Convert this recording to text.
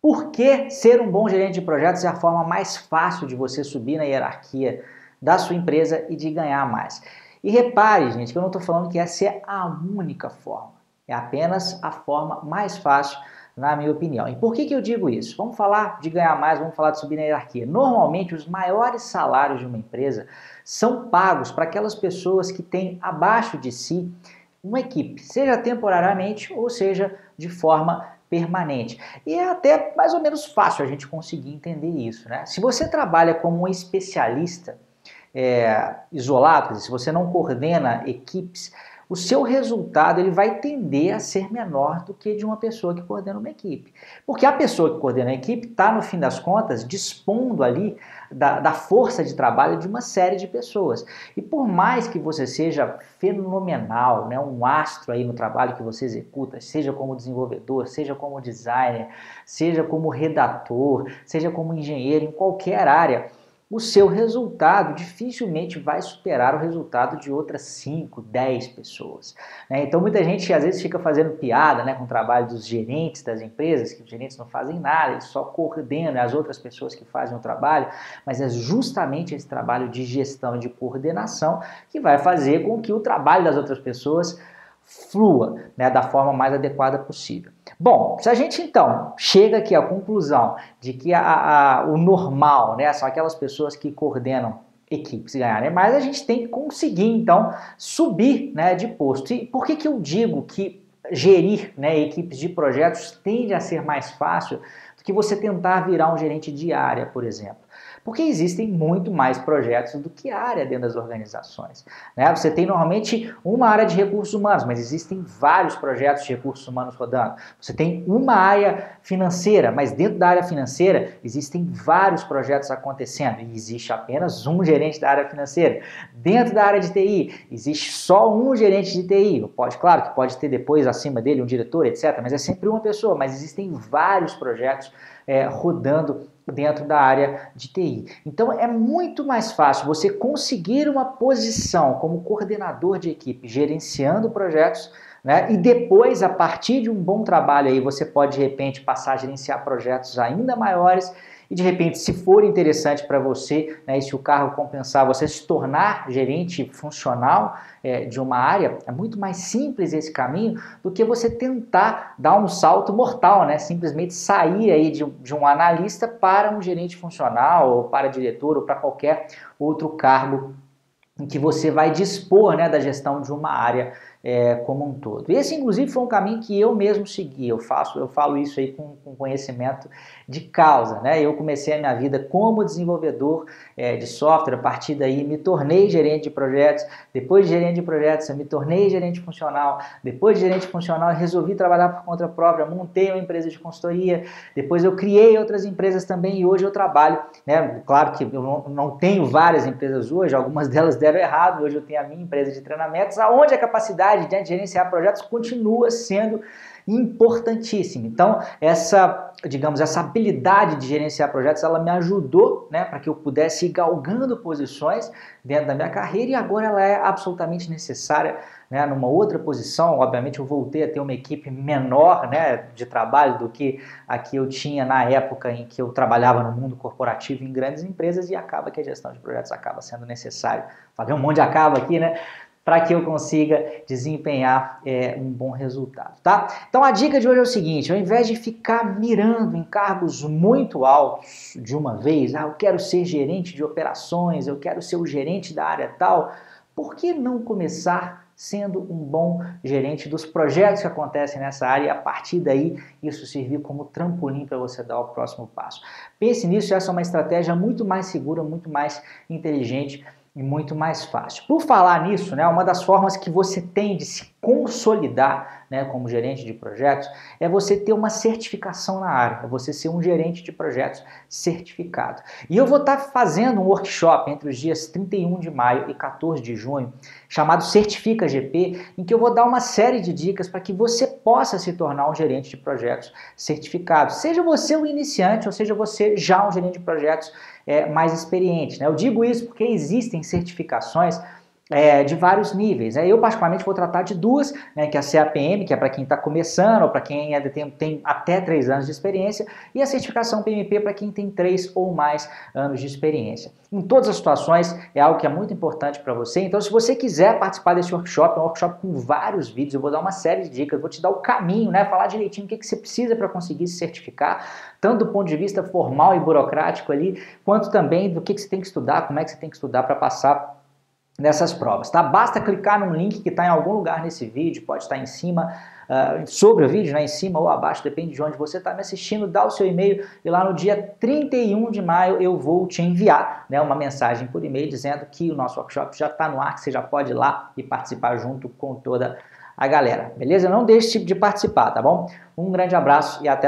Por que ser um bom gerente de projetos é a forma mais fácil de você subir na hierarquia da sua empresa e de ganhar mais? E repare, gente, que eu não estou falando que essa é a única forma. É apenas a forma mais fácil, na minha opinião. E por que, que eu digo isso? Vamos falar de ganhar mais, vamos falar de subir na hierarquia. Normalmente, os maiores salários de uma empresa são pagos para aquelas pessoas que têm abaixo de si uma equipe, seja temporariamente ou seja de forma permanente. E é até mais ou menos fácil a gente conseguir entender isso. Né? Se você trabalha como um especialista é, isolado, se você não coordena equipes, o seu resultado ele vai tender a ser menor do que de uma pessoa que coordena uma equipe. Porque a pessoa que coordena a equipe está, no fim das contas, dispondo ali da, da, força de trabalho de uma série de pessoas. E por mais que você seja fenomenal, né, um astro aí no trabalho que você executa, seja como desenvolvedor, seja como designer, seja como redator, seja como engenheiro, em qualquer área, o seu resultado dificilmente vai superar o resultado de outras 5, 10 pessoas. Né? Então muita gente às vezes fica fazendo piada né, com o trabalho dos gerentes das empresas, que os gerentes não fazem nada, eles só coordenam as outras pessoas que fazem o trabalho, mas é justamente esse trabalho de gestão e de coordenação que vai fazer com que o trabalho das outras pessoas flua né, da forma mais adequada possível. Bom, se a gente então chega aqui à conclusão de que a, a, o normal né, são aquelas pessoas que coordenam equipes ganharem mais, a gente tem que conseguir então subir né, de posto. E por que, que eu digo que gerir né, equipes de projetos tende a ser mais fácil do que você tentar virar um gerente de área, por exemplo? Porque existem muito mais projetos do que área dentro das organizações. Né? Você tem normalmente uma área de recursos humanos, mas existem vários projetos de recursos humanos rodando. Você tem uma área financeira, mas dentro da área financeira existem vários projetos acontecendo e existe apenas um gerente da área financeira. Dentro da área de TI existe só um gerente de TI. Pode, claro que pode ter depois acima dele um diretor, etc. Mas é sempre uma pessoa. Mas existem vários projetos é, rodando dentro da área de TI. Então é muito mais fácil você conseguir uma posição como coordenador de equipe, gerenciando projetos, né? E depois, a partir de um bom trabalho aí, você pode de repente passar a gerenciar projetos ainda maiores e de repente, se for interessante para você, né, e se o cargo compensar, você se tornar gerente funcional é, de uma área, é muito mais simples esse caminho do que você tentar dar um salto mortal, né? Simplesmente sair aí de, de um analista para um gerente funcional, ou para diretor, ou para qualquer outro cargo em que você vai dispor né, da gestão de uma área é, como um todo. Esse, inclusive, foi um caminho que eu mesmo segui. Eu faço, eu falo isso aí com, com conhecimento de causa, né? Eu comecei a minha vida como desenvolvedor é, de software. A partir daí, me tornei gerente de projetos. Depois de gerente de projetos, eu me tornei gerente funcional. Depois de gerente funcional, resolvi trabalhar por conta própria, montei uma empresa de consultoria. Depois, eu criei outras empresas também e hoje eu trabalho, né? Claro que eu não, não tenho várias empresas hoje. Algumas delas deram errado. Hoje eu tenho a minha empresa de treinamentos, aonde a capacidade habilidade de gerenciar projetos continua sendo importantíssima. Então, essa, digamos, essa habilidade de gerenciar projetos, ela me ajudou, né, para que eu pudesse ir galgando posições dentro da minha carreira e agora ela é absolutamente necessária, né, numa outra posição. Obviamente, eu voltei a ter uma equipe menor, né, de trabalho do que a que eu tinha na época em que eu trabalhava no mundo corporativo em grandes empresas e acaba que a gestão de projetos acaba sendo necessária. Falei um monte de acaba aqui, né? Para que eu consiga desempenhar é, um bom resultado, tá? Então a dica de hoje é o seguinte, ao invés de ficar mirando em cargos muito altos de uma vez, ah, eu quero ser gerente de operações, eu quero ser o gerente da área tal, por que não começar sendo um bom gerente dos projetos que acontecem nessa área e a partir daí isso servir como trampolim para você dar o próximo passo. Pense nisso, essa é uma estratégia muito mais segura, muito mais inteligente e muito mais fácil. Por falar nisso, né, uma das formas que você tem de se consolidar né, como gerente de projetos é você ter uma certificação na área, é você ser um gerente de projetos certificado. E eu vou estar fazendo um workshop entre os dias 31 de maio e 14 de junho, chamado Certifica GP, em que eu vou dar uma série de dicas para que você possa se tornar um gerente de projetos certificado. Seja você um iniciante ou seja você já um gerente de projetos é, mais experiente. Né? Eu digo isso porque existem certificações é, de vários níveis. Né? Eu, particularmente, vou tratar de duas, né, que é a CAPM, que é para quem está começando ou para quem tem, tem, até três anos de experiência, e a certificação PMP para quem tem três ou mais anos de experiência. Em todas as situações, é algo que é muito importante para você. Então, se você quiser participar desse workshop, é um workshop com vários vídeos, eu vou dar uma série de dicas, vou te dar o caminho, né, falar direitinho o que, que você precisa para conseguir se certificar, tanto do ponto de vista formal e burocrático ali, quanto também do que, que você tem que estudar, como é que você tem que estudar para passar nessas provas, tá? Basta clicar num link que está em algum lugar nesse vídeo, pode estar em cima, uh, sobre o vídeo, né, em cima ou abaixo, depende de onde você está me assistindo, dá o seu e-mail e lá no dia 31 de maio eu vou te enviar né, uma mensagem por e-mail dizendo que o nosso workshop já está no ar, que você já pode ir lá e participar junto com toda a galera, beleza? Não deixe de participar, tá bom? Um grande abraço e até